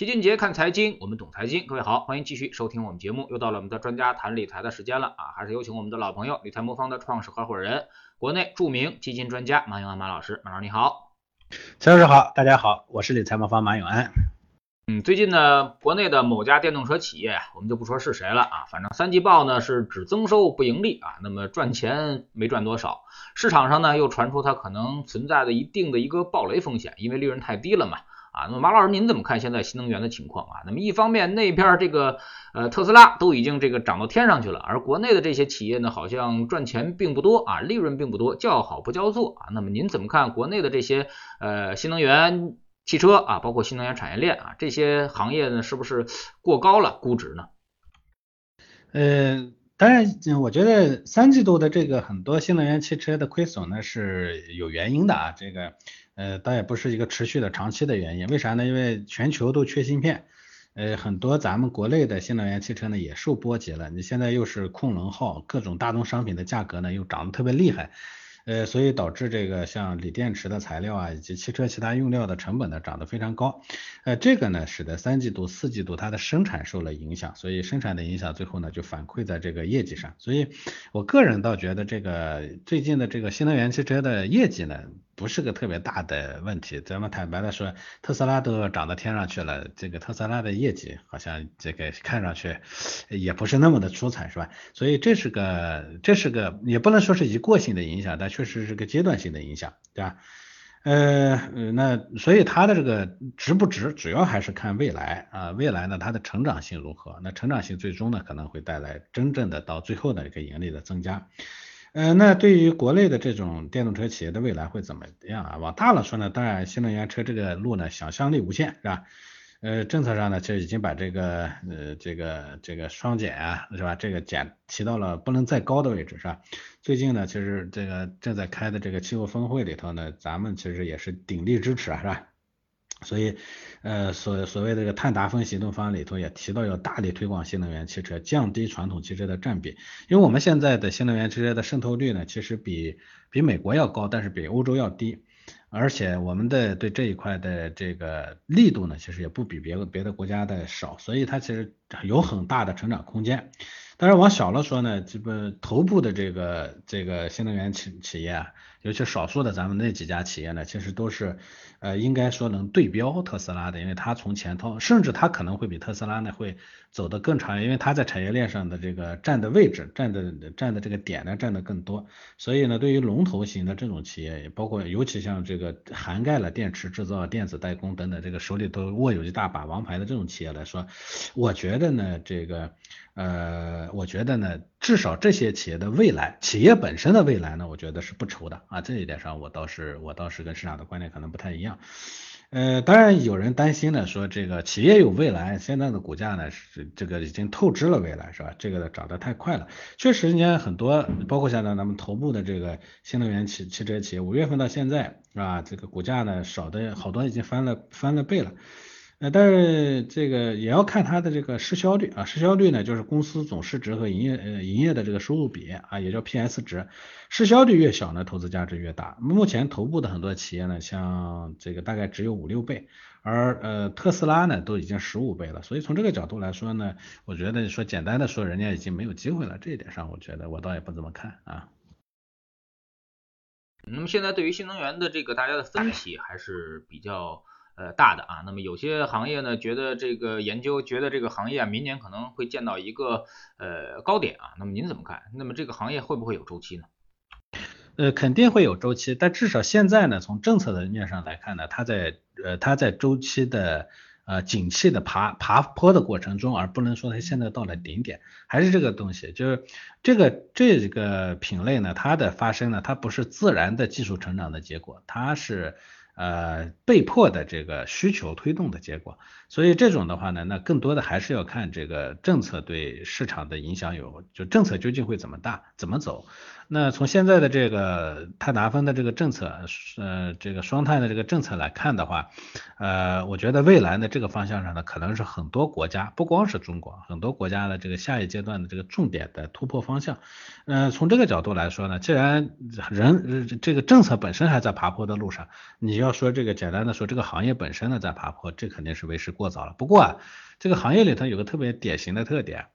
齐俊杰看财经，我们懂财经。各位好，欢迎继续收听我们节目。又到了我们的专家谈理财的时间了啊！还是有请我们的老朋友，理财魔方的创始合伙人，国内著名基金专家马永安马老师。马老师你好，陈老师好，大家好，我是理财魔方马永安。嗯，最近呢，国内的某家电动车企业，我们就不说是谁了啊，反正三季报呢是只增收不盈利啊，那么赚钱没赚多少。市场上呢又传出它可能存在的一定的一个暴雷风险，因为利润太低了嘛。啊，那么马老师您怎么看现在新能源的情况啊？那么一方面那边这个呃特斯拉都已经这个涨到天上去了，而国内的这些企业呢好像赚钱并不多啊，利润并不多，叫好不叫座啊。那么您怎么看国内的这些呃新能源汽车啊，包括新能源产业链啊这些行业呢，是不是过高了估值呢？呃，当然，我觉得三季度的这个很多新能源汽车的亏损呢是有原因的啊，这个。呃，倒也不是一个持续的长期的原因，为啥呢？因为全球都缺芯片，呃，很多咱们国内的新能源汽车呢也受波及了。你现在又是控能耗，各种大宗商品的价格呢又涨得特别厉害。呃，所以导致这个像锂电池的材料啊，以及汽车其他用料的成本呢涨得非常高。呃，这个呢使得三季度、四季度它的生产受了影响，所以生产的影响最后呢就反馈在这个业绩上。所以我个人倒觉得这个最近的这个新能源汽车的业绩呢不是个特别大的问题。咱们坦白的说，特斯拉都涨到天上去了，这个特斯拉的业绩好像这个看上去也不是那么的出彩，是吧？所以这是个这是个也不能说是一过性的影响，但确实是个阶段性的影响，对吧？呃，那所以它的这个值不值，主要还是看未来啊，未来呢它的成长性如何？那成长性最终呢可能会带来真正的到最后的一个盈利的增加。呃，那对于国内的这种电动车企业的未来会怎么样啊？往大了说呢，当然新能源车这个路呢想象力无限，是吧？呃，政策上呢，其实已经把这个呃这个这个双减啊，是吧？这个减提到了不能再高的位置，是吧？最近呢，其实这个正在开的这个气候峰会里头呢，咱们其实也是鼎力支持啊，是吧？所以呃所所谓这个碳达峰行动方案里头也提到要大力推广新能源汽车，降低传统汽车的占比，因为我们现在的新能源汽车的渗透率呢，其实比比美国要高，但是比欧洲要低。而且我们的对这一块的这个力度呢，其实也不比别的别的国家的少，所以它其实有很大的成长空间。但是往小了说呢，这个头部的这个这个新能源企企业啊，尤其少数的咱们那几家企业呢，其实都是呃应该说能对标特斯拉的，因为它从前头，甚至它可能会比特斯拉呢会走得更长，因为它在产业链上的这个占的位置、占的占的这个点呢占的更多。所以呢，对于龙头型的这种企业，包括尤其像这个涵盖了电池制造、电子代工等等，这个手里头握有一大把王牌的这种企业来说，我觉得呢，这个。呃，我觉得呢，至少这些企业的未来，企业本身的未来呢，我觉得是不愁的啊。这一点上，我倒是我倒是跟市场的观点可能不太一样。呃，当然有人担心呢，说这个企业有未来，现在的股价呢是这个已经透支了未来，是吧？这个涨得太快了。确实，你看很多，包括现在咱们头部的这个新能源汽汽车企业，五月份到现在，是吧？这个股价呢少的好多已经翻了翻了倍了。呃，但是这个也要看它的这个市销率啊，市销率呢就是公司总市值和营业呃营业的这个收入比啊，也叫 PS 值，市销率越小呢，投资价值越大。目前头部的很多企业呢，像这个大概只有五六倍，而呃特斯拉呢都已经十五倍了，所以从这个角度来说呢，我觉得说简单的说，人家已经没有机会了，这一点上我觉得我倒也不怎么看啊。那么现在对于新能源的这个大家的分歧还是比较。呃，大的啊，那么有些行业呢，觉得这个研究，觉得这个行业啊，明年可能会见到一个呃高点啊，那么您怎么看？那么这个行业会不会有周期呢？呃，肯定会有周期，但至少现在呢，从政策的面上来看呢，它在呃它在周期的呃景气的爬爬坡的过程中，而不能说它现在到了顶点，还是这个东西，就是这个这个品类呢，它的发生呢，它不是自然的技术成长的结果，它是。呃，被迫的这个需求推动的结果，所以这种的话呢，那更多的还是要看这个政策对市场的影响有，就政策究竟会怎么大，怎么走。那从现在的这个碳达峰的这个政策，呃，这个双碳的这个政策来看的话，呃，我觉得未来呢这个方向上呢，可能是很多国家，不光是中国，很多国家的这个下一阶段的这个重点的突破方向。嗯，从这个角度来说呢，既然人这个政策本身还在爬坡的路上，你要说这个简单的说，这个行业本身呢在爬坡，这肯定是为时过早了。不过啊，这个行业里头有个特别典型的特点。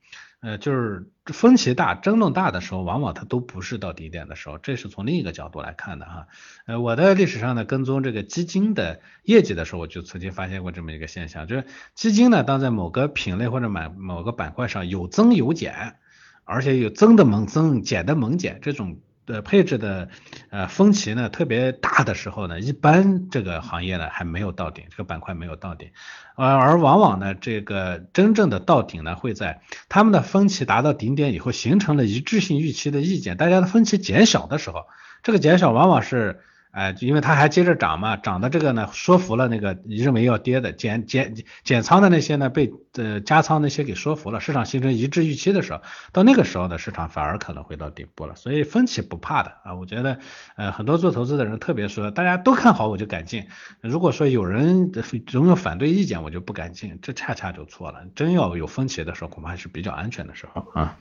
呃，就是分歧大、争论大的时候，往往它都不是到低点的时候，这是从另一个角度来看的哈。呃，我在历史上呢跟踪这个基金的业绩的时候，我就曾经发现过这么一个现象，就是基金呢，当在某个品类或者买某个板块上有增有减，而且有增的猛增、减的猛减这种。对配置的呃分歧呢特别大的时候呢，一般这个行业呢还没有到顶，这个板块没有到顶，而而往往呢这个真正的到顶呢会在他们的分歧达到顶点以后，形成了一致性预期的意见，大家的分歧减小的时候，这个减小往往是。哎，因为它还接着涨嘛，涨的这个呢，说服了那个认为要跌的减减减仓的那些呢，被呃加仓那些给说服了，市场形成一致预期的时候，到那个时候呢，市场反而可能会到顶部了。所以分歧不怕的啊，我觉得呃很多做投资的人特别说，大家都看好我就敢进，如果说有人总有反对意见，我就不敢进，这恰恰就错了。真要有分歧的时候，恐怕还是比较安全的时候啊。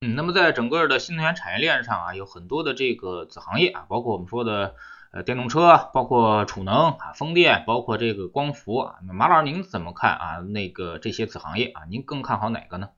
嗯那么在整个的新能源产业链上啊，有很多的这个子行业啊，包括我们说的呃电动车，包括储能啊、风电，包括这个光伏啊。那马老师您怎么看啊？那个这些子行业啊，您更看好哪个呢？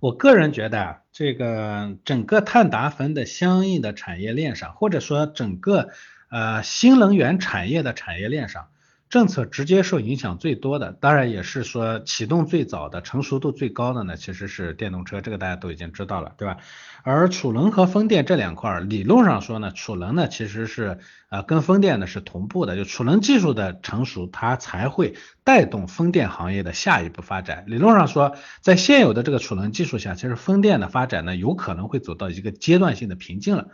我个人觉得啊，这个整个碳达峰的相应的产业链上，或者说整个呃新能源产业的产业链上。政策直接受影响最多的，当然也是说启动最早的、成熟度最高的呢，其实是电动车，这个大家都已经知道了，对吧？而储能和风电这两块，理论上说呢，储能呢其实是呃跟风电呢是同步的，就储能技术的成熟，它才会带动风电行业的下一步发展。理论上说，在现有的这个储能技术下，其实风电的发展呢有可能会走到一个阶段性的瓶颈了。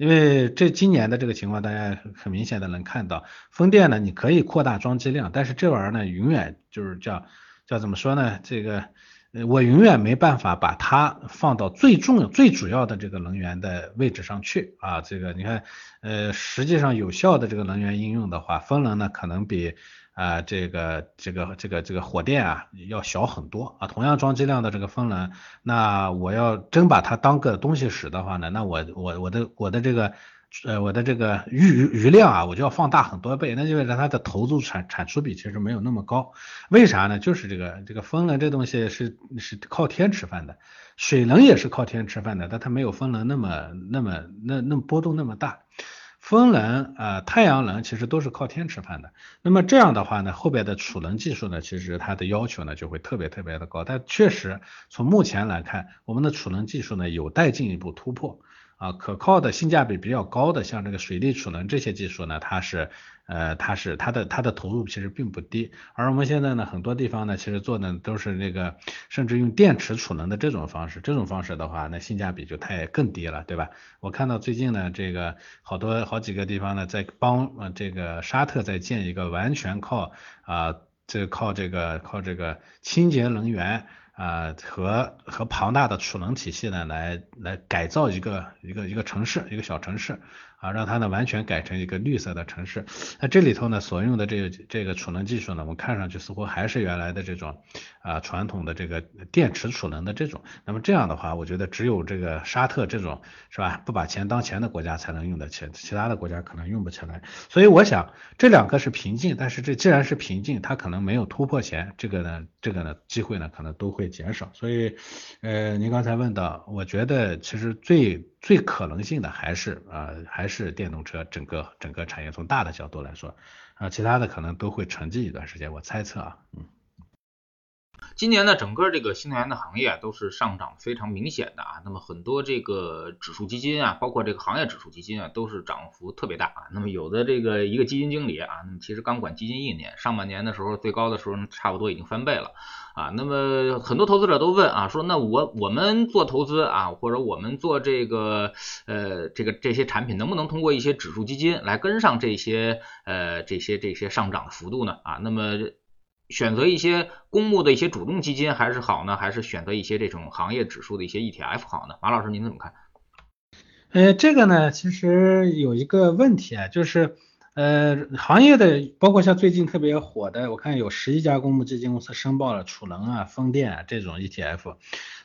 因为这今年的这个情况，大家很明显的能看到，风电呢，你可以扩大装机量，但是这玩意儿呢，永远就是叫叫怎么说呢？这个我永远没办法把它放到最重要、最主要的这个能源的位置上去啊。这个你看，呃，实际上有效的这个能源应用的话，风能呢可能比。啊，这个这个这个这个火电啊要小很多啊，同样装机量的这个风能，那我要真把它当个东西使的话呢，那我我我的我的这个呃我的这个余余量啊，我就要放大很多倍，那就意味着它的投入产产出比其实没有那么高，为啥呢？就是这个这个风能这东西是是靠天吃饭的，水能也是靠天吃饭的，但它没有风能那么那么那那波动那么大。风能啊，太阳能其实都是靠天吃饭的。那么这样的话呢，后边的储能技术呢，其实它的要求呢就会特别特别的高。但确实从目前来看，我们的储能技术呢有待进一步突破。啊，可靠的性价比比较高的，像这个水力储能这些技术呢，它是，呃，它是它的它的投入其实并不低，而我们现在呢，很多地方呢，其实做的都是那个，甚至用电池储能的这种方式，这种方式的话，那性价比就太更低了，对吧？我看到最近呢，这个好多好几个地方呢，在帮呃这个沙特在建一个完全靠啊，这靠这个靠这个清洁能源。啊，和和庞大的储能体系呢，来来改造一个一个一个城市，一个小城市。啊，让它呢完全改成一个绿色的城市。那这里头呢所用的这个这个储能技术呢，我们看上去似乎还是原来的这种啊传统的这个电池储能的这种。那么这样的话，我觉得只有这个沙特这种是吧，不把钱当钱的国家才能用得起，其他的国家可能用不起来。所以我想这两个是瓶颈，但是这既然是瓶颈，它可能没有突破前，这个呢这个呢机会呢可能都会减少。所以呃，您刚才问到，我觉得其实最。最可能性的还是啊还是电动车整个整个产业从大的角度来说啊其他的可能都会沉寂一段时间我猜测啊嗯。今年呢，整个这个新能源的行业都是上涨非常明显的啊。那么很多这个指数基金啊，包括这个行业指数基金啊，都是涨幅特别大啊。那么有的这个一个基金经理啊，其实刚管基金一年，上半年的时候最高的时候差不多已经翻倍了啊。那么很多投资者都问啊，说那我我们做投资啊，或者我们做这个呃这个这些产品，能不能通过一些指数基金来跟上这些呃这些这些上涨的幅度呢？啊，那么。选择一些公募的一些主动基金还是好呢，还是选择一些这种行业指数的一些 ETF 好呢？马老师您怎么看？呃，这个呢，其实有一个问题啊，就是呃，行业的包括像最近特别火的，我看有十一家公募基金公司申报了储能啊、风电啊这种 ETF。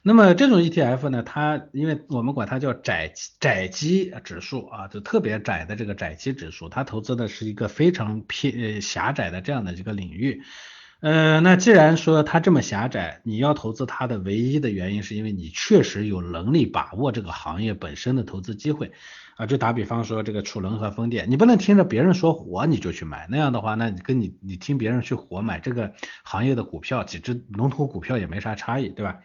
那么这种 ETF 呢，它因为我们管它叫窄窄基指数啊，就特别窄的这个窄基指数，它投资的是一个非常偏狭窄的这样的一个领域。呃，那既然说它这么狭窄，你要投资它的唯一的原因是因为你确实有能力把握这个行业本身的投资机会啊。就打比方说这个储能和风电，你不能听着别人说火你就去买，那样的话，那你跟你你听别人去火买这个行业的股票，几只龙头股票也没啥差异，对吧？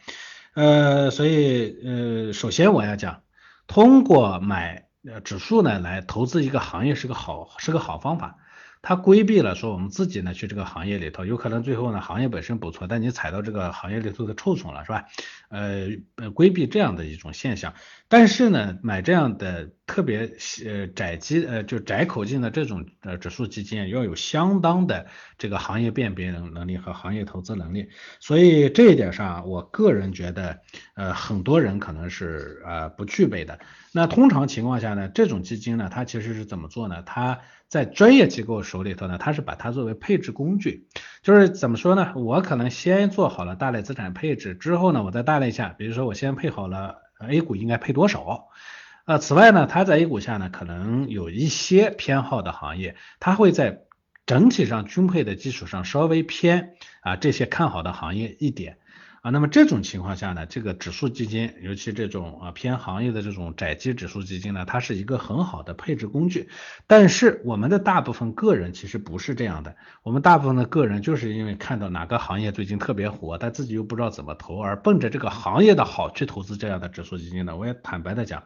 呃，所以呃，首先我要讲，通过买呃指数呢来投资一个行业是个好是个好方法。它规避了说我们自己呢去这个行业里头，有可能最后呢行业本身不错，但你踩到这个行业里头的臭虫了，是吧？呃呃，规避这样的一种现象。但是呢，买这样的特别呃窄基呃就窄口径的这种呃指数基金，要有相当的这个行业辨别能能力和行业投资能力。所以这一点上，我个人觉得呃很多人可能是呃不具备的。那通常情况下呢，这种基金呢，它其实是怎么做呢？它在专业机构手里头呢，它是把它作为配置工具，就是怎么说呢？我可能先做好了大类资产配置之后呢，我再大类下，比如说我先配好了 A 股应该配多少，呃，此外呢，它在 A 股下呢，可能有一些偏好的行业，它会在整体上均配的基础上稍微偏啊这些看好的行业一点。啊，那么这种情况下呢，这个指数基金，尤其这种啊偏行业的这种窄基指数基金呢，它是一个很好的配置工具。但是我们的大部分个人其实不是这样的，我们大部分的个人就是因为看到哪个行业最近特别火，但自己又不知道怎么投，而奔着这个行业的好去投资这样的指数基金呢。我也坦白的讲，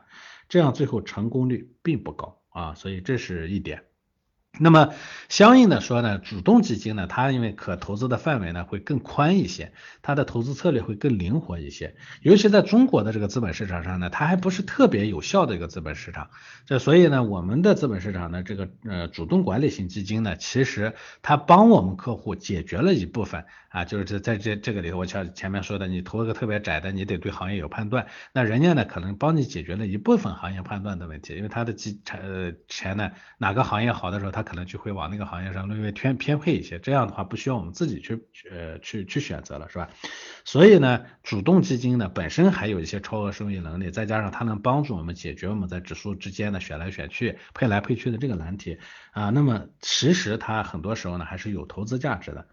这样最后成功率并不高啊，所以这是一点。那么相应的说呢，主动基金呢，它因为可投资的范围呢会更宽一些，它的投资策略会更灵活一些。尤其在中国的这个资本市场上呢，它还不是特别有效的一个资本市场。这所以呢，我们的资本市场呢，这个呃主动管理型基金呢，其实它帮我们客户解决了一部分啊，就是在在这这个里头，我像前面说的，你投一个特别窄的，你得对行业有判断，那人家呢可能帮你解决了一部分行业判断的问题，因为他的基呃钱呢哪个行业好的时候，他可能就会往那个行业上略微偏偏配一些，这样的话不需要我们自己去呃去去选择了，是吧？所以呢，主动基金呢本身还有一些超额收益能力，再加上它能帮助我们解决我们在指数之间的选来选去、配来配去的这个难题啊，那么其实它很多时候呢还是有投资价值的。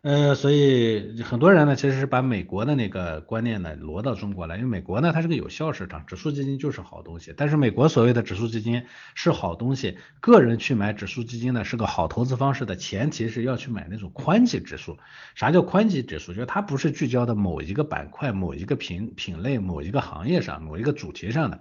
呃，所以很多人呢，其实是把美国的那个观念呢挪到中国来，因为美国呢它是个有效市场，指数基金就是好东西。但是美国所谓的指数基金是好东西，个人去买指数基金呢是个好投资方式的前提是要去买那种宽基指数。啥叫宽基指数？就是它不是聚焦的某一个板块、某一个品品类、某一个行业上、某一个主题上的。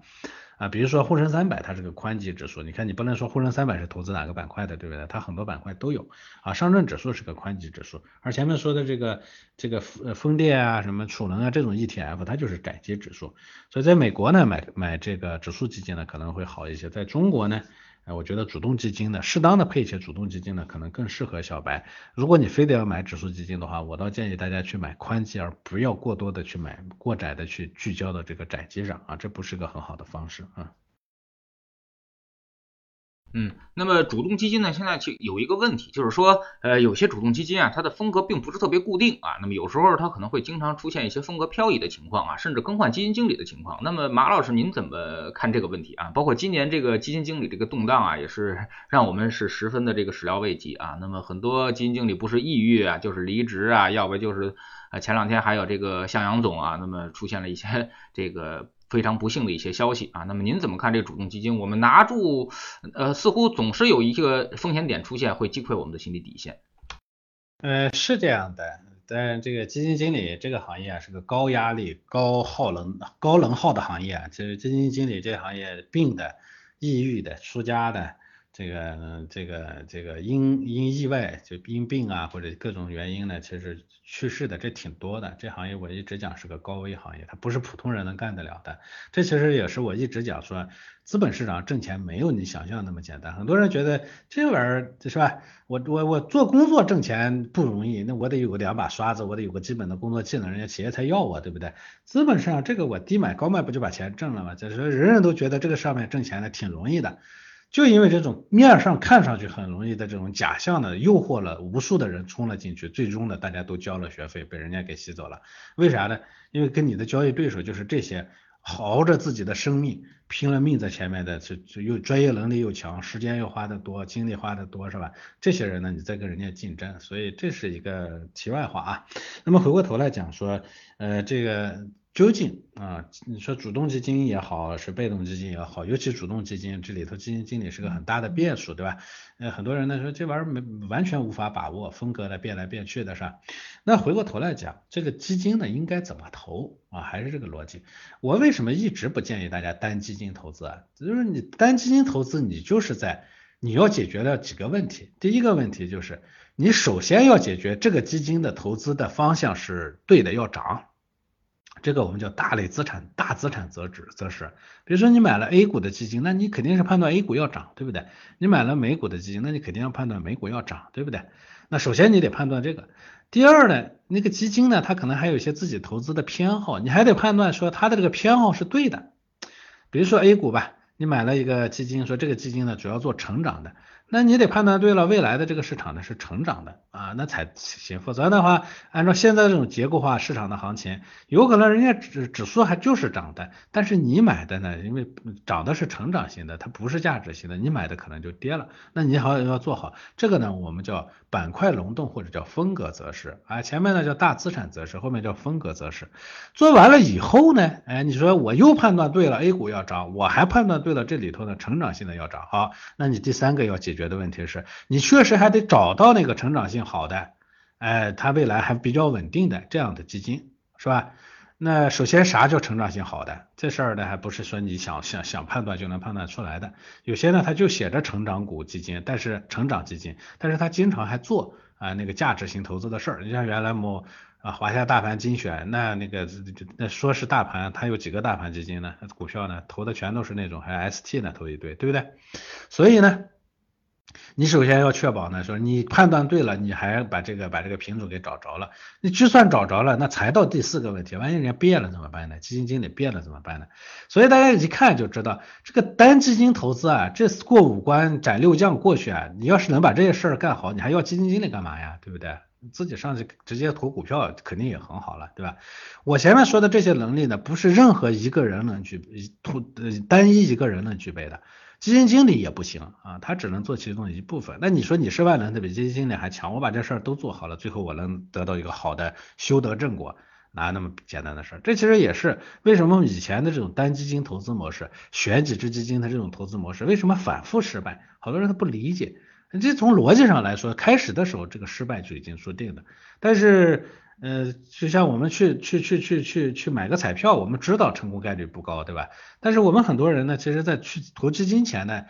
啊，比如说沪深三百，它是个宽基指数，你看你不能说沪深三百是投资哪个板块的，对不对？它很多板块都有。啊，上证指数是个宽基指数，而前面说的这个这个呃风电啊、什么储能啊这种 ETF，它就是窄基指数。所以在美国呢，买买这个指数基金呢可能会好一些，在中国呢。哎，我觉得主动基金呢，适当的配一些主动基金呢，可能更适合小白。如果你非得要买指数基金的话，我倒建议大家去买宽基，而不要过多的去买过窄的去聚焦的这个窄基上啊，这不是个很好的方式啊。嗯，那么主动基金呢，现在就有一个问题，就是说，呃，有些主动基金啊，它的风格并不是特别固定啊，那么有时候它可能会经常出现一些风格漂移的情况啊，甚至更换基金经理的情况。那么马老师您怎么看这个问题啊？包括今年这个基金经理这个动荡啊，也是 让我们是十分的这个始料未及啊。那么很多基金经理不是抑郁啊，就是离职啊，要不就是啊，前两天还有这个向阳总啊，那么出现了一些 这个。非常不幸的一些消息啊，那么您怎么看这个主动基金？我们拿住，呃，似乎总是有一个风险点出现，会击溃我们的心理底线。呃，是这样的，但这个基金经理这个行业啊，是个高压力、高耗能、高能耗的行业啊。其实基金经理这行业病的、抑郁的、出家的。这个这个这个因因意外就因病啊或者各种原因呢，其实去世的这挺多的。这行业我一直讲是个高危行业，它不是普通人能干得了的。这其实也是我一直讲说，资本市场挣钱没有你想象那么简单。很多人觉得这玩意儿是吧？我我我做工作挣钱不容易，那我得有个两把刷子，我得有个基本的工作技能，人家企业才要我，对不对？资本市场这个我低买高卖不就把钱挣了吗？就是人人都觉得这个上面挣钱呢挺容易的。就因为这种面上看上去很容易的这种假象呢，诱惑了无数的人冲了进去，最终呢，大家都交了学费，被人家给吸走了。为啥呢？因为跟你的交易对手就是这些熬着自己的生命，拼了命在前面的，就就又专业能力又强，时间又花的多，精力花的多，是吧？这些人呢，你在跟人家竞争，所以这是一个题外话啊。那么回过头来讲说，呃，这个。究竟啊，你说主动基金也好，是被动基金也好，尤其主动基金这里头基金经理是个很大的变数，对吧？呃，很多人呢说这玩意儿没完全无法把握，风格的变来变去的是吧？那回过头来讲，这个基金呢应该怎么投啊？还是这个逻辑？我为什么一直不建议大家单基金投资啊？就是你单基金投资，你就是在你要解决了几个问题。第一个问题就是你首先要解决这个基金的投资的方向是对的，要涨。这个我们叫大类资产、大资产择指择时。比如说你买了 A 股的基金，那你肯定是判断 A 股要涨，对不对？你买了美股的基金，那你肯定要判断美股要涨，对不对？那首先你得判断这个。第二呢，那个基金呢，它可能还有一些自己投资的偏好，你还得判断说它的这个偏好是对的。比如说 A 股吧，你买了一个基金，说这个基金呢主要做成长的。那你得判断对了，未来的这个市场呢是成长的啊，那才行。否则的话，按照现在这种结构化市场的行情，有可能人家指指数还就是涨的，但是你买的呢，因为涨的是成长型的，它不是价值型的，你买的可能就跌了。那你好要做好这个呢，我们叫板块轮动或者叫风格择时啊，前面呢叫大资产择时，后面叫风格择时。做完了以后呢，哎，你说我又判断对了，A 股要涨，我还判断对了这里头呢成长性的要涨，好，那你第三个要解。决的问题是你确实还得找到那个成长性好的，哎，它未来还比较稳定的这样的基金，是吧？那首先啥叫成长性好的？这事儿呢，还不是说你想想想判断就能判断出来的。有些呢，它就写着成长股基金，但是成长基金，但是它经常还做啊那个价值型投资的事儿。你像原来某啊华夏大盘精选，那那个那说是大盘，它有几个大盘基金呢？股票呢投的全都是那种，还 ST 呢投一堆，对不对？所以呢。你首先要确保呢，说你判断对了，你还把这个把这个品种给找着了。你就算找着了，那才到第四个问题，万一人家变了怎么办呢？基金经理变了怎么办呢？所以大家一看就知道，这个单基金投资啊，这过五关斩六将过去啊，你要是能把这些事儿干好，你还要基金经理干嘛呀？对不对？自己上去直接投股票肯定也很好了，对吧？我前面说的这些能力呢，不是任何一个人能具投呃单一一个人能具备的。基金经理也不行啊，他只能做其中的一部分。那你说你是万能，的比基金经理还强？我把这事儿都做好了，最后我能得到一个好的修得正果，哪有那么简单的事儿？这其实也是为什么以前的这种单基金投资模式，选几只基金的这种投资模式，为什么反复失败？好多人他不理解。这从逻辑上来说，开始的时候这个失败就已经注定的，但是。呃，就像我们去去去去去去买个彩票，我们知道成功概率不高，对吧？但是我们很多人呢，其实在去投基金前呢，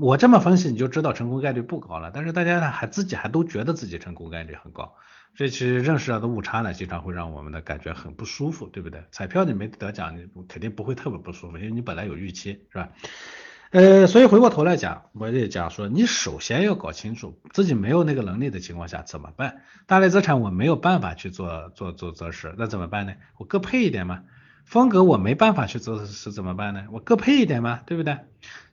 我这么分析你就知道成功概率不高了。但是大家呢还自己还都觉得自己成功概率很高，这其实认识到的误差呢，经常会让我们的感觉很不舒服，对不对？彩票你没得奖，你肯定不会特别不舒服，因为你本来有预期，是吧？呃，所以回过头来讲，我也讲说，你首先要搞清楚自己没有那个能力的情况下怎么办。大类资产我没有办法去做做做择时，那怎么办呢？我各配一点嘛。风格我没办法去择时怎么办呢？我各配一点嘛，对不对？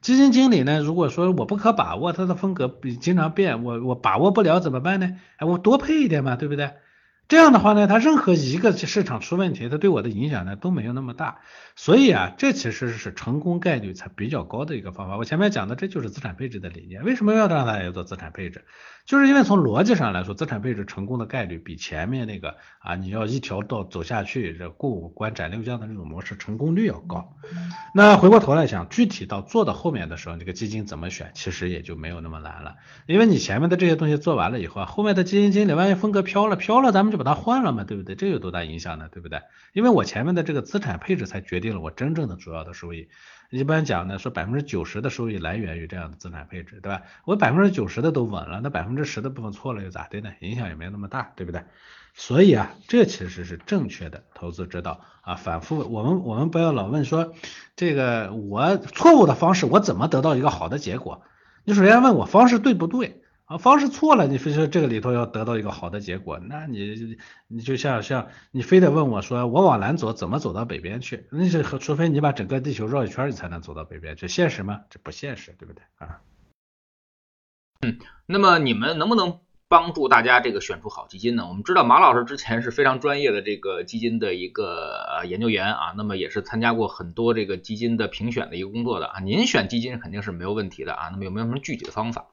基金经理呢，如果说我不可把握，他的风格比经常变，我我把握不了怎么办呢？哎，我多配一点嘛，对不对？这样的话呢，它任何一个市场出问题，它对我的影响呢都没有那么大，所以啊，这其实是成功概率才比较高的一个方法。我前面讲的这就是资产配置的理念。为什么要让大家做资产配置？就是因为从逻辑上来说，资产配置成功的概率比前面那个啊，你要一条道走下去，这过五关斩六将的这种模式成功率要高。那回过头来想，具体到做到后面的时候，这个基金怎么选，其实也就没有那么难了。因为你前面的这些东西做完了以后啊，后面的基金经理万一风格飘了，飘了咱们就。把它换了嘛，对不对？这有多大影响呢？对不对？因为我前面的这个资产配置才决定了我真正的主要的收益。一般讲呢，说百分之九十的收益来源于这样的资产配置，对吧？我百分之九十的都稳了，那百分之十的部分错了又咋的呢？影响也没那么大，对不对？所以啊，这其实是正确的投资之道啊。反复我们我们不要老问说这个我错误的方式我怎么得到一个好的结果？你首先问我方式对不对？啊，方式错了，你非说这个里头要得到一个好的结果，那你你就像像你非得问我说我往南走怎么走到北边去？那是除非你把整个地球绕一圈，你才能走到北边去，现实吗？这不现实，对不对啊？嗯，那么你们能不能帮助大家这个选出好基金呢？我们知道马老师之前是非常专业的这个基金的一个研究员啊，那么也是参加过很多这个基金的评选的一个工作的啊。您选基金肯定是没有问题的啊，那么有没有什么具体的方法？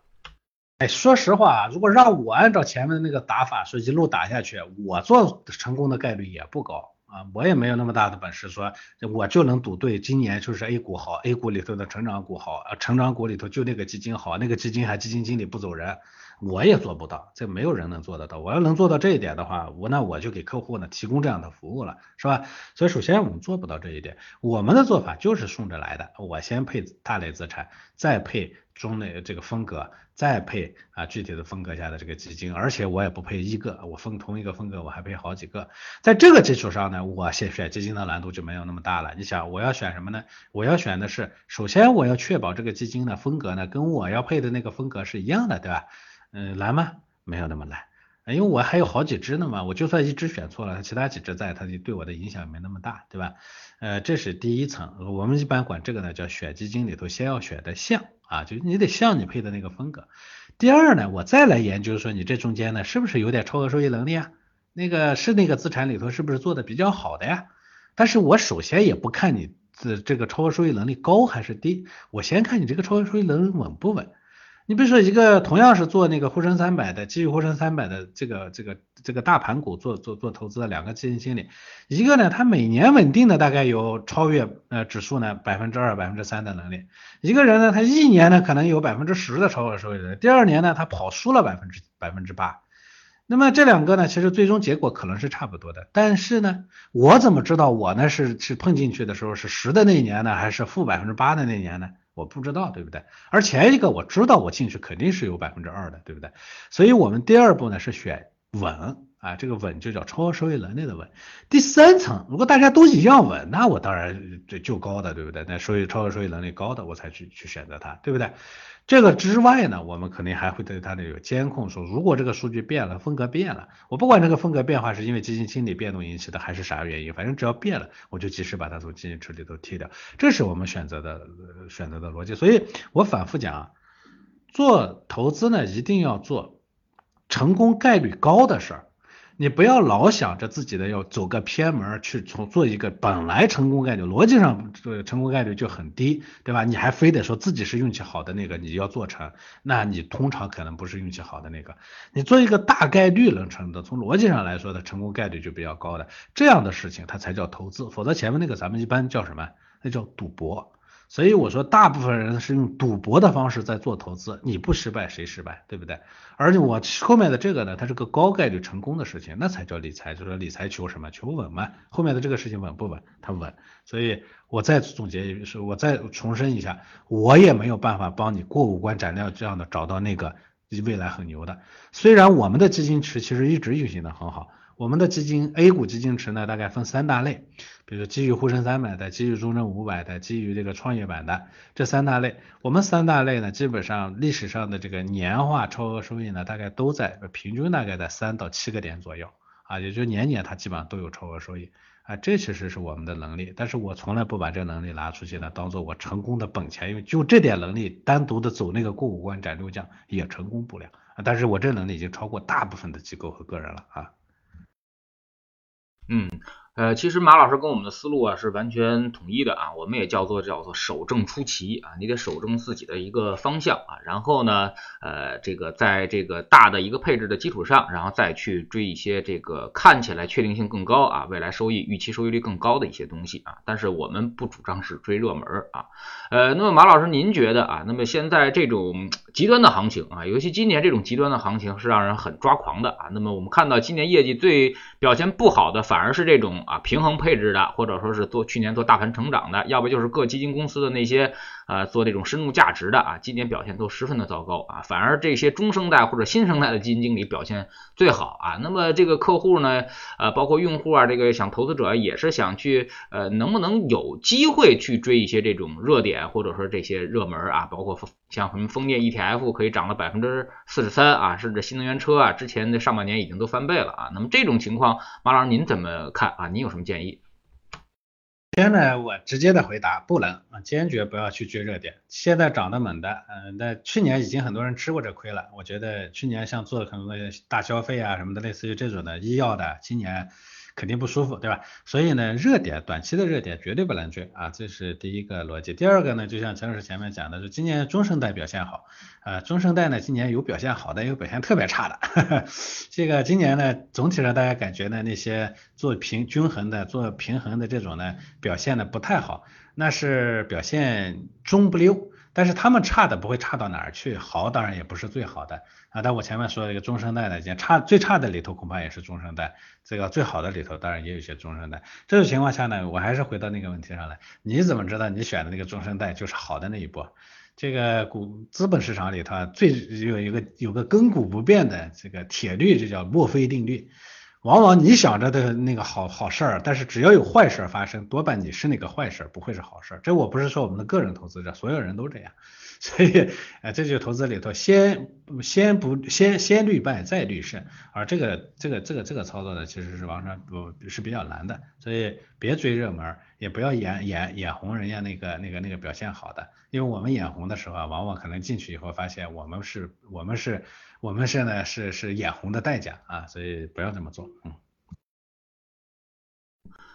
哎，说实话，如果让我按照前面的那个打法说一路打下去，我做成功的概率也不高啊，我也没有那么大的本事说我就能赌对今年就是 A 股好，A 股里头的成长股好，啊，成长股里头就那个基金好，那个基金还基金经理不走人，我也做不到，这没有人能做得到。我要能做到这一点的话，我那我就给客户呢提供这样的服务了，是吧？所以首先我们做不到这一点，我们的做法就是顺着来的，我先配大类资产，再配。中类这个风格，再配啊具体的风格下的这个基金，而且我也不配一个，我分同一个风格我还配好几个，在这个基础上呢，我选选基金的难度就没有那么大了。你想我要选什么呢？我要选的是，首先我要确保这个基金的风格呢跟我要配的那个风格是一样的，对吧？嗯，难吗？没有那么难。因为我还有好几只呢嘛，我就算一只选错了，其他几只在，它就对我的影响没那么大，对吧？呃，这是第一层，我们一般管这个呢叫选基金里头先要选的像啊，就你得像你配的那个风格。第二呢，我再来研究说你这中间呢是不是有点超额收益能力啊？那个是那个资产里头是不是做的比较好的呀？但是我首先也不看你这这个超额收益能力高还是低，我先看你这个超额收益能力稳不稳。你比如说一个同样是做那个沪深三百的，基于沪深三百的这个这个这个大盘股做做做投资的两个基金经理，一个呢，他每年稳定的大概有超越呃指数呢百分之二百分之三的能力，一个人呢，他一年呢可能有百分之十的超额收益率，第二年呢他跑输了百分之百分之八，那么这两个呢，其实最终结果可能是差不多的，但是呢，我怎么知道我呢是是碰进去的时候是十的那一年呢，还是负百分之八的那年呢？我不知道，对不对？而前一个我知道，我进去肯定是有百分之二的，对不对？所以我们第二步呢是选稳啊，这个稳就叫超额收益能力的稳。第三层，如果大家都一样稳，那我当然就就高的，对不对？那收益超额收益能力高的，我才去去选择它，对不对？这个之外呢，我们肯定还会对它的有监控，说如果这个数据变了，风格变了，我不管这个风格变化是因为基金经理变动引起的还是啥原因，反正只要变了，我就及时把它从基金池里头踢掉，这是我们选择的选择的逻辑。所以我反复讲，做投资呢，一定要做成功概率高的事儿。你不要老想着自己的要走个偏门去从做一个本来成功概率逻辑上这成功概率就很低，对吧？你还非得说自己是运气好的那个，你要做成，那你通常可能不是运气好的那个。你做一个大概率能成的，从逻辑上来说的成功概率就比较高的这样的事情，它才叫投资。否则前面那个咱们一般叫什么？那叫赌博。所以我说，大部分人是用赌博的方式在做投资，你不失败谁失败，对不对？而且我后面的这个呢，它是个高概率成功的事情，那才叫理财。就说理财求什么？求稳嘛。后面的这个事情稳不稳？它稳。所以我再总结是，我再重申一下，我也没有办法帮你过五关斩六这样的找到那个未来很牛的。虽然我们的基金池其实一直运行的很好。我们的基金 A 股基金池呢，大概分三大类，比如基于沪深三百的、基于中证五百的、基于这个创业板的这三大类。我们三大类呢，基本上历史上的这个年化超额收益呢，大概都在平均大概在三到七个点左右啊，也就年年它基本上都有超额收益啊，这其实是我们的能力。但是我从来不把这能力拿出去呢，当做我成功的本钱，因为就这点能力，单独的走那个过五关斩六将也成功不了啊。但是我这能力已经超过大部分的机构和个人了啊。嗯。呃，其实马老师跟我们的思路啊是完全统一的啊，我们也叫做叫做守正出奇啊，你得守正自己的一个方向啊，然后呢，呃，这个在这个大的一个配置的基础上，然后再去追一些这个看起来确定性更高啊，未来收益预期收益率更高的一些东西啊，但是我们不主张是追热门啊。呃，那么马老师您觉得啊，那么现在这种极端的行情啊，尤其今年这种极端的行情是让人很抓狂的啊。那么我们看到今年业绩最表现不好的反而是这种。啊平衡配置的，或者说是做去年做大盘成长的，要不就是各基金公司的那些呃做这种深度价值的啊，今年表现都十分的糟糕啊，反而这些中生代或者新生代的基金经理表现最好啊。那么这个客户呢，呃，包括用户啊，这个想投资者也是想去呃，能不能有机会去追一些这种热点或者说这些热门啊，包括像什么风电 ETF 可以涨了百分之四十三啊，甚至新能源车啊，之前的上半年已经都翻倍了啊。那么这种情况，马老师您怎么看啊？你有什么建议？先呢，我直接的回答，不能啊，坚决不要去追热点。现在涨得猛的，嗯，那去年已经很多人吃过这亏了。我觉得去年像做的很多大消费啊什么的，类似于这种的医药的，今年。肯定不舒服，对吧？所以呢，热点短期的热点绝对不能追啊，这是第一个逻辑。第二个呢，就像陈老师前面讲的，是今年中生代表现好，呃，中生代呢今年有表现好的，也有表现特别差的。这个今年呢，总体上大家感觉呢，那些做平均衡的、做平衡的这种呢，表现的不太好，那是表现中不溜。但是他们差的不会差到哪儿去，好当然也不是最好的啊。但我前面说的一个中生代的，讲差最差的里头恐怕也是中生代，这个最好的里头当然也有些中生代。这种情况下呢，我还是回到那个问题上来，你怎么知道你选的那个中生代就是好的那一波？这个股资本市场里头最有一个有个亘古不变的这个铁律，就叫墨菲定律。往往你想着的那个好好事儿，但是只要有坏事儿发生，多半你是那个坏事儿，不会是好事儿。这我不是说我们的个人投资者，所有人都这样。所以，呃，这就投资里头先先不先先虑败再虑胜，而这个这个这个这个操作呢，其实是往上不是比较难的。所以别追热门，也不要眼眼眼红人家那个那个那个表现好的，因为我们眼红的时候啊，往往可能进去以后发现我们是我们是我们现在是是眼红的代价啊，所以不要这么做，嗯。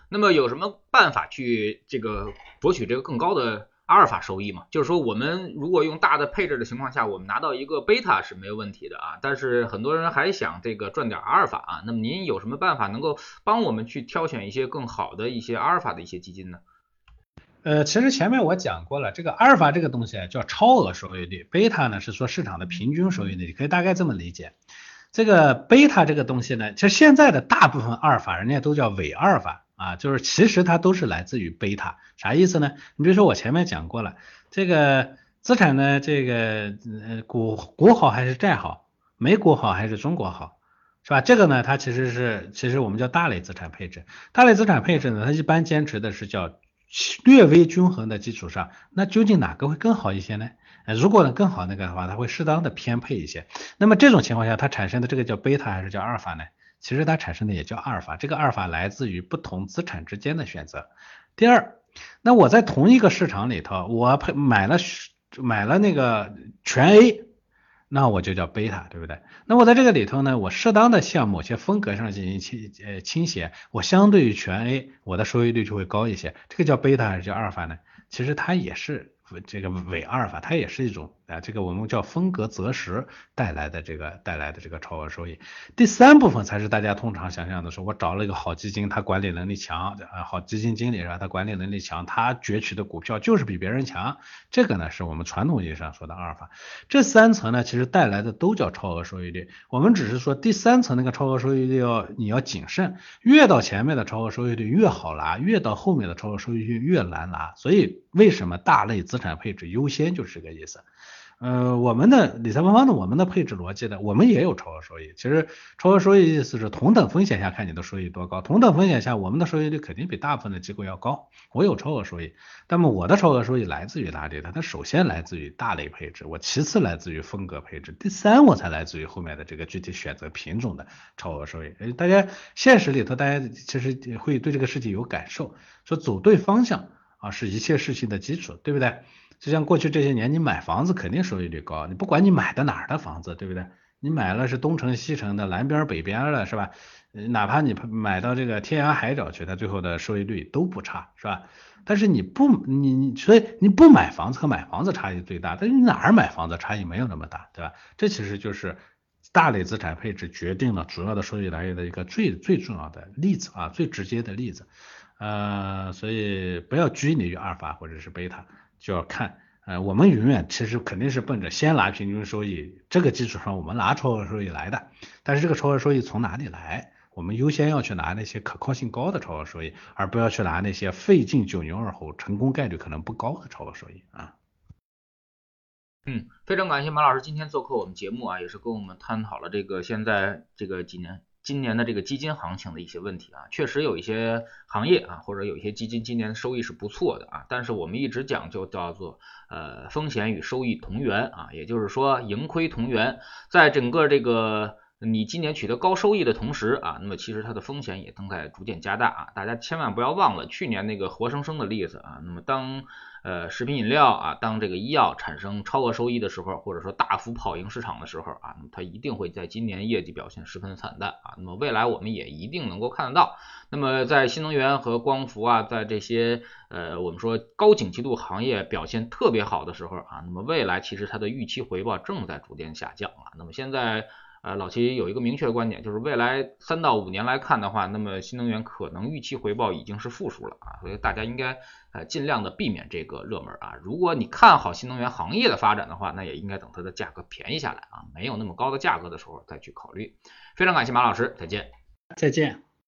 那么有什么办法去这个博取这个更高的？阿尔法收益嘛，就是说我们如果用大的配置的情况下，我们拿到一个贝塔是没有问题的啊。但是很多人还想这个赚点阿尔法啊。那么您有什么办法能够帮我们去挑选一些更好的一些阿尔法的一些基金呢？呃，其实前面我讲过了，这个阿尔法这个东西啊叫超额收益率，贝塔呢是说市场的平均收益率，你可以大概这么理解。这个贝塔这个东西呢，其实现在的大部分阿尔法人家都叫伪阿尔法。啊，就是其实它都是来自于贝塔，啥意思呢？你比如说我前面讲过了，这个资产呢，这个呃股股好还是债好，美股好还是中国好，是吧？这个呢，它其实是其实我们叫大类资产配置，大类资产配置呢，它一般坚持的是叫略微均衡的基础上，那究竟哪个会更好一些呢？如果呢更好那个的话，它会适当的偏配一些。那么这种情况下，它产生的这个叫贝塔还是叫阿尔法呢？其实它产生的也叫阿尔法，这个阿尔法来自于不同资产之间的选择。第二，那我在同一个市场里头，我配买了买了那个全 A，那我就叫贝塔，对不对？那我在这个里头呢，我适当的向某些风格上进行倾呃倾斜，我相对于全 A，我的收益率就会高一些。这个叫贝塔还是叫阿尔法呢？其实它也是。这个伪阿尔法，它也是一种啊，这个我们叫风格择时带来的这个带来的这个超额收益。第三部分才是大家通常想象的，说我找了一个好基金，它管理能力强，啊，好基金经理是吧？他管理能力强，他攫取的股票就是比别人强。这个呢，是我们传统意义上说的阿尔法。这三层呢，其实带来的都叫超额收益率。我们只是说第三层那个超额收益率要你要谨慎，越到前面的超额收益率越好拿，越到后面的超额收益率越难拿。所以为什么大类资产配置优先就是这个意思，呃，我们的理财方方的我们的配置逻辑呢，我们也有超额收益。其实超额收益意思是同等风险下看你的收益多高，同等风险下我们的收益率肯定比大部分的机构要高。我有超额收益，那么我的超额收益来自于哪里？它它首先来自于大类配置，我其次来自于风格配置，第三我才来自于后面的这个具体选择品种的超额收益。诶，大家现实里头大家其实会对这个事情有感受，说走对方向。啊，是一切事情的基础，对不对？就像过去这些年，你买房子肯定收益率高，你不管你买的哪儿的房子，对不对？你买了是东城西城的、南边北边的，是吧？哪怕你买到这个天涯海角去，它最后的收益率都不差，是吧？但是你不，你你所以你不买房子和买房子差异最大，但是你哪儿买房子差异没有那么大，对吧？这其实就是大类资产配置决定了主要的收益来源的一个最最重要的例子啊，最直接的例子。呃，所以不要拘泥于阿尔法或者是贝塔，就要看，呃，我们永远其实肯定是奔着先拿平均收益这个基础上，我们拿超额收益来的。但是这个超额收益从哪里来？我们优先要去拿那些可靠性高的超额收益，而不要去拿那些费尽九牛二虎、成功概率可能不高的超额收益啊。嗯，非常感谢马老师今天做客我们节目啊，也是跟我们探讨了这个现在这个几年今年的这个基金行情的一些问题啊。确实有一些行业啊，或者有一些基金今年收益是不错的啊，但是我们一直讲究叫做呃风险与收益同源啊，也就是说盈亏同源，在整个这个你今年取得高收益的同时啊，那么其实它的风险也正在逐渐加大啊。大家千万不要忘了去年那个活生生的例子啊，那么当。呃，食品饮料啊，当这个医药产生超额收益的时候，或者说大幅跑赢市场的时候啊，那么它一定会在今年业绩表现十分惨淡啊。那么未来我们也一定能够看得到。那么在新能源和光伏啊，在这些呃我们说高景气度行业表现特别好的时候啊，那么未来其实它的预期回报正在逐渐下降啊。那么现在。呃，老齐有一个明确的观点，就是未来三到五年来看的话，那么新能源可能预期回报已经是负数了啊，所以大家应该呃尽量的避免这个热门啊。如果你看好新能源行业的发展的话，那也应该等它的价格便宜下来啊，没有那么高的价格的时候再去考虑。非常感谢马老师，再见。再见。